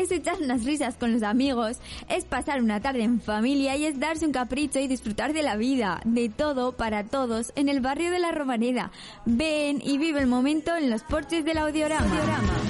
es echar unas risas con los amigos, es pasar una tarde en familia y es darse un capricho y disfrutar de la vida, de todo para todos en el barrio de la Romaneda. Ven y vive el momento en los porches del audiorama.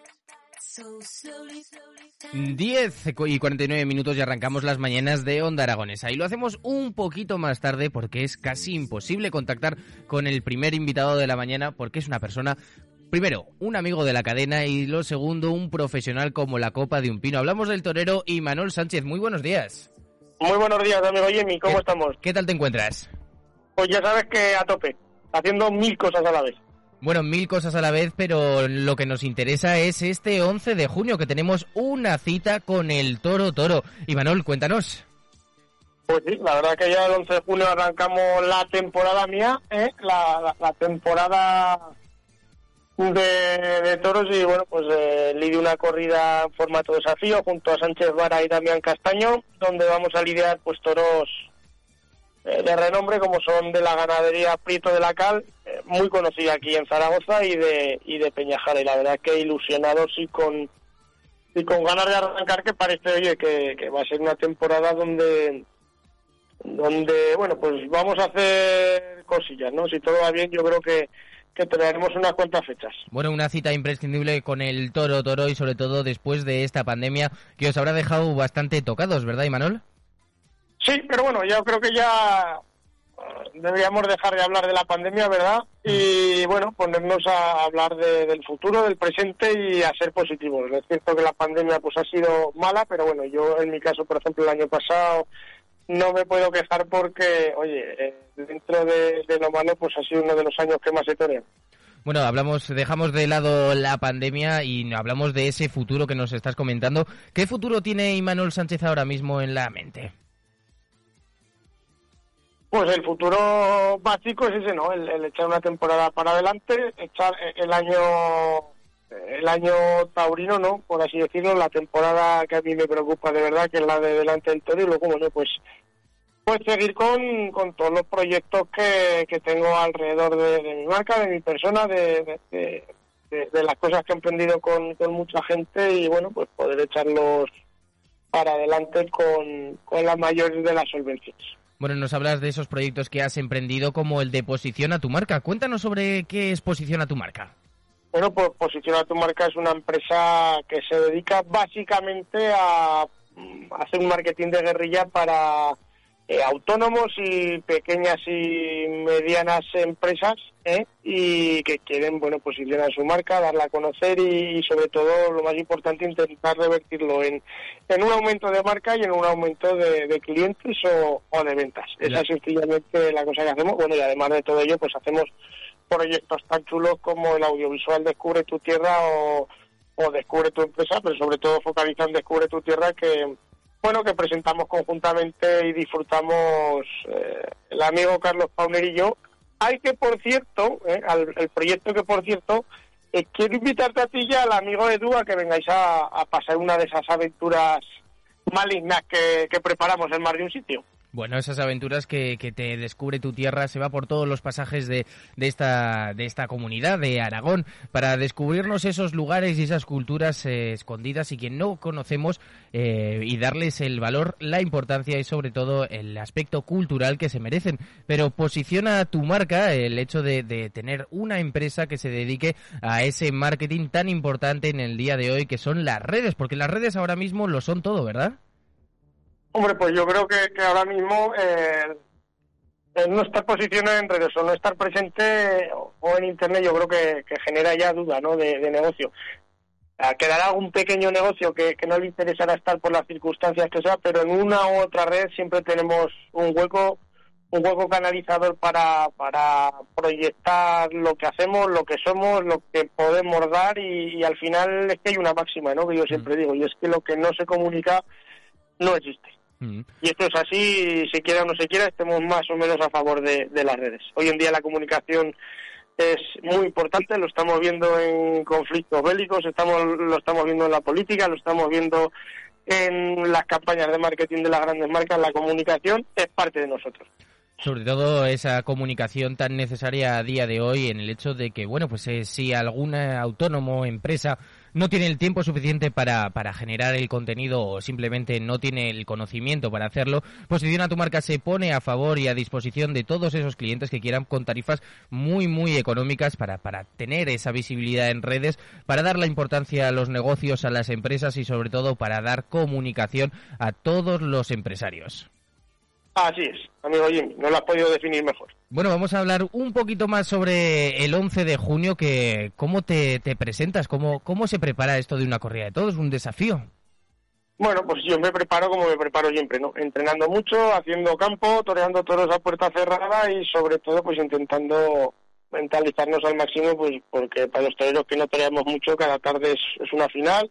Diez y 49 minutos y arrancamos las mañanas de Onda Aragonesa. Y lo hacemos un poquito más tarde porque es casi imposible contactar con el primer invitado de la mañana porque es una persona Primero, un amigo de la cadena y lo segundo, un profesional como la copa de un pino. Hablamos del torero y Manuel Sánchez. Muy buenos días. Muy buenos días, amigo Jimmy. ¿Cómo estamos? ¿Qué tal te encuentras? Pues ya sabes que a tope, haciendo mil cosas a la vez. Bueno, mil cosas a la vez, pero lo que nos interesa es este 11 de junio que tenemos una cita con el Toro Toro. Y Manuel, cuéntanos. Pues sí, la verdad que ya el 11 de junio arrancamos la temporada mía, ¿eh? la, temporada de, toros y bueno, pues eh, lidio una corrida en formato desafío junto a Sánchez Vara y Damián Castaño, donde vamos a lidiar pues toros eh, de renombre como son de la ganadería Prieto de la Cal, muy conocida aquí en Zaragoza y de, y de Peñajara. Y la verdad que ilusionados y con, y con ganas de arrancar que parece, oye, que, que va a ser una temporada donde donde, bueno, pues vamos a hacer cosillas, ¿no? Si todo va bien, yo creo que que tenemos unas cuantas fechas. Bueno, una cita imprescindible con el Toro Toro y sobre todo después de esta pandemia que os habrá dejado bastante tocados, ¿verdad, Imanol? Sí, pero bueno, yo creo que ya deberíamos dejar de hablar de la pandemia, ¿verdad? Y bueno, ponernos a hablar del futuro, del presente y a ser positivos. Es cierto que la pandemia pues ha sido mala, pero bueno, yo en mi caso, por ejemplo, el año pasado no me puedo quejar porque, oye, eh, dentro de, lo malo, pues ha sido uno de los años que más he tenido. Bueno, hablamos, dejamos de lado la pandemia y hablamos de ese futuro que nos estás comentando. ¿Qué futuro tiene Imanol Sánchez ahora mismo en la mente? Pues el futuro básico es ese, ¿no? El, echar una temporada para adelante, echar el año el año taurino, ¿no? Por así decirlo, la temporada que a mí me preocupa de verdad, que es la de delante del toro, y luego, bueno, pues pues seguir con, con todos los proyectos que, que tengo alrededor de, mi marca, de mi persona, de, de, las cosas que he emprendido con, con, mucha gente y bueno, pues poder echarlos para adelante con, con la mayor de las solvencias. Bueno, nos hablas de esos proyectos que has emprendido como el de Posición a tu marca. Cuéntanos sobre qué es Posición a tu marca. Bueno, pues Posición a tu marca es una empresa que se dedica básicamente a hacer un marketing de guerrilla para eh, autónomos y pequeñas y medianas empresas ¿eh? y que quieren bueno posicionar su marca, darla a conocer y, sobre todo lo más importante intentar revertirlo en, en un aumento de marca y en un aumento de, clientes o, de ventas. Esa es sencillamente la cosa que hacemos. Bueno y además de todo ello pues hacemos proyectos tan chulos como el audiovisual Descubre tu tierra o, o Descubre tu empresa, pero sobre todo focalizado en Descubre tu tierra que bueno, que presentamos conjuntamente y disfrutamos eh, el amigo Carlos Pauner y yo. Hay que, por cierto, eh, al, el proyecto que, por cierto, eh, quiero invitarte a ti ya, al amigo Edu, a que vengáis a, pasar una de esas aventuras malignas que, preparamos en más de un sitio. Bueno, esas aventuras que, que, te descubre tu tierra se va por todos los pasajes de, de, esta, de esta comunidad de Aragón para descubrirnos esos lugares y esas culturas eh, escondidas y que no conocemos eh, y darles el valor, la importancia y sobre todo el aspecto cultural que se merecen. Pero posiciona tu marca el hecho de, de tener una empresa que se dedique a ese marketing tan importante en el día de hoy que son las redes, porque las redes ahora mismo lo son todo, ¿verdad? Hombre, pues yo creo que, que ahora mismo eh, el no estar posicionado en redes o no estar presente o en Internet yo creo que, que genera ya duda ¿no? de, de negocio. Quedará algún pequeño negocio que, que no le interesará estar por las circunstancias que sea, pero en una u otra red siempre tenemos un hueco un hueco canalizador para, para proyectar lo que hacemos, lo que somos, lo que podemos dar y, y al final es que hay una máxima, ¿no? Que yo siempre digo, y es que lo que no se comunica no existe. Mm. Y esto es así, se quiera o no se quiera, estemos más o menos a favor de, de, las redes. Hoy en día la comunicación es muy importante, lo estamos viendo en conflictos bélicos, estamos, lo estamos viendo en la política, lo estamos viendo en las campañas de marketing de las grandes marcas, la comunicación es parte de nosotros sobre todo esa comunicación tan necesaria a día de hoy en el hecho de que, bueno, pues eh, si algún autónomo, empresa, no tiene el tiempo suficiente para, para generar el contenido o simplemente no tiene el conocimiento para hacerlo, Posiciona tu marca se pone a favor y a disposición de todos esos clientes que quieran con tarifas muy, muy económicas para, para tener esa visibilidad en redes, para dar la importancia a los negocios, a las empresas y sobre todo para dar comunicación a todos los empresarios. Así es, amigo Jimmy, no lo has podido definir mejor. Bueno, vamos a hablar un poquito más sobre el 11 de junio, que cómo te, te presentas, cómo, cómo se prepara esto de una corrida de todos, un desafío. Bueno, pues yo me preparo como me preparo siempre, ¿no? Entrenando mucho, haciendo campo, toreando toros a puerta cerrada y sobre todo pues intentando mentalizarnos al máximo, pues porque para los toreros que no toreamos mucho, cada tarde es una final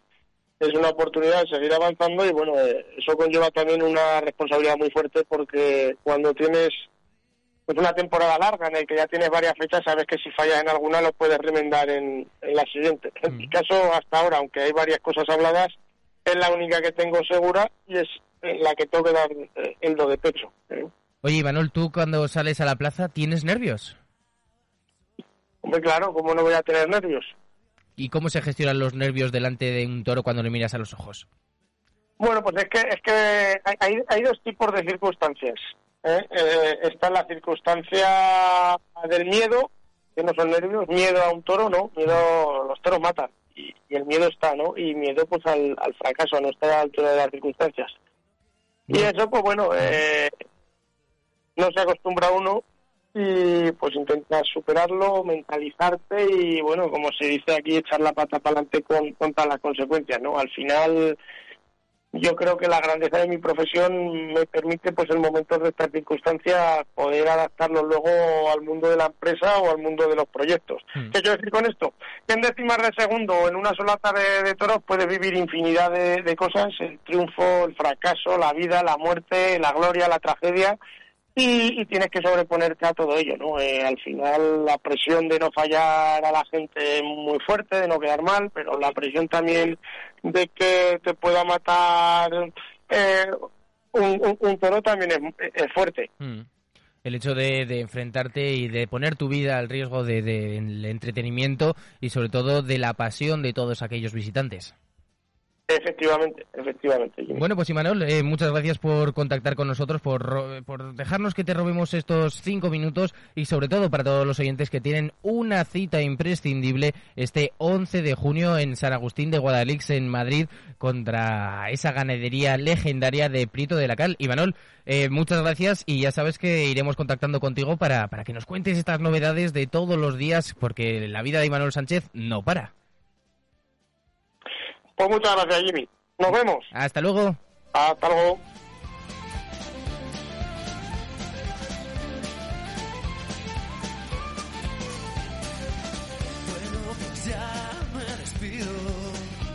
es una oportunidad de seguir avanzando y bueno, eh, eso conlleva también una responsabilidad muy fuerte porque cuando tienes pues una temporada larga en el que ya tienes varias fechas, sabes que si fallas en alguna lo puedes remendar en, la siguiente. En mi mm. caso, hasta ahora, aunque hay varias cosas habladas, es la única que tengo segura y es la que tengo que dar eh, el do de pecho. ¿eh? Oye, Ivanol, ¿tú cuando sales a la plaza tienes nervios? Hombre, claro, ¿cómo no voy a tener nervios? ¿Y cómo se gestionan los nervios delante de un toro cuando le miras a los ojos? Bueno, pues es que, es que hay, hay dos tipos de circunstancias. ¿eh? Eh, está la circunstancia del miedo, que no son nervios, miedo a un toro, no, miedo, los toros matan, y, el miedo está, ¿no? Y miedo pues al, al, fracaso, a no estar a la altura de las circunstancias. Y eso, pues bueno, eh, no se acostumbra uno y pues intentas superarlo, mentalizarte y bueno, como se dice aquí, echar la pata para adelante con, con todas las consecuencias, ¿no? Al final yo creo que la grandeza de mi profesión me permite pues en momentos de estas circunstancias poder adaptarlo luego al mundo de la empresa o al mundo de los proyectos. Mm. ¿Qué quiero decir con esto? Que en décimas de segundo o en una sola tarde de toros puedes vivir infinidad de, de cosas, el triunfo, el fracaso, la vida, la muerte, la gloria, la tragedia, y, tienes que sobreponerte a todo ello, ¿no? Eh, al final la presión de no fallar a la gente es muy fuerte, de no quedar mal, pero la presión también de que te pueda matar eh, un, toro también es, fuerte. Hmm. El hecho de, enfrentarte y de poner tu vida al riesgo del de, entretenimiento y sobre todo de la pasión de todos aquellos visitantes. Efectivamente, efectivamente. Bueno, pues Imanol, eh, muchas gracias por contactar con nosotros, por, por dejarnos que te robemos estos cinco minutos y sobre todo para todos los oyentes que tienen una cita imprescindible este 11 de junio en San Agustín de Guadalix, en Madrid, contra esa ganadería legendaria de Prito de la Cal. Imanol, eh, muchas gracias y ya sabes que iremos contactando contigo para, para que nos cuentes estas novedades de todos los días, porque la vida de Imanol Sánchez no para. Pues muchas gracias, Jimmy. Nos vemos. Hasta luego. Hasta luego.